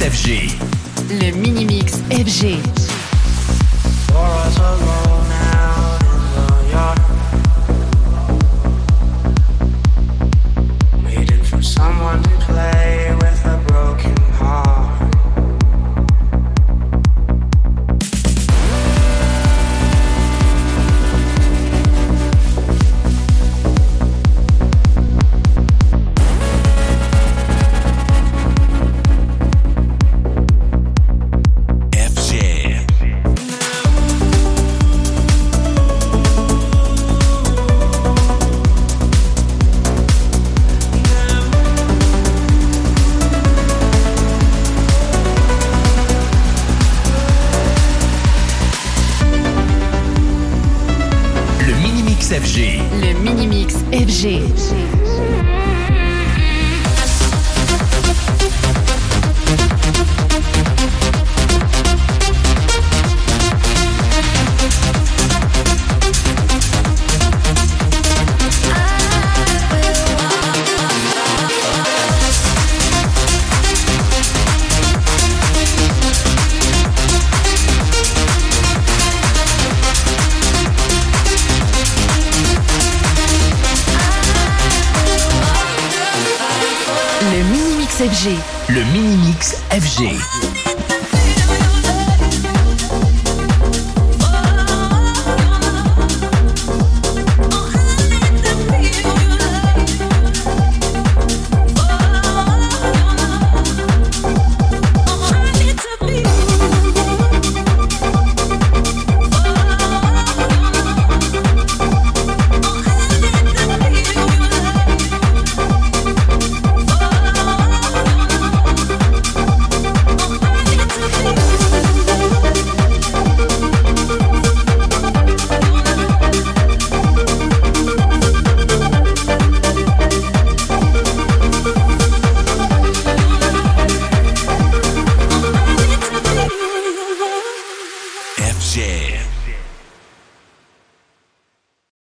FG. Le mini mix FG. Le mini mix FG. Le mini mix FG. все.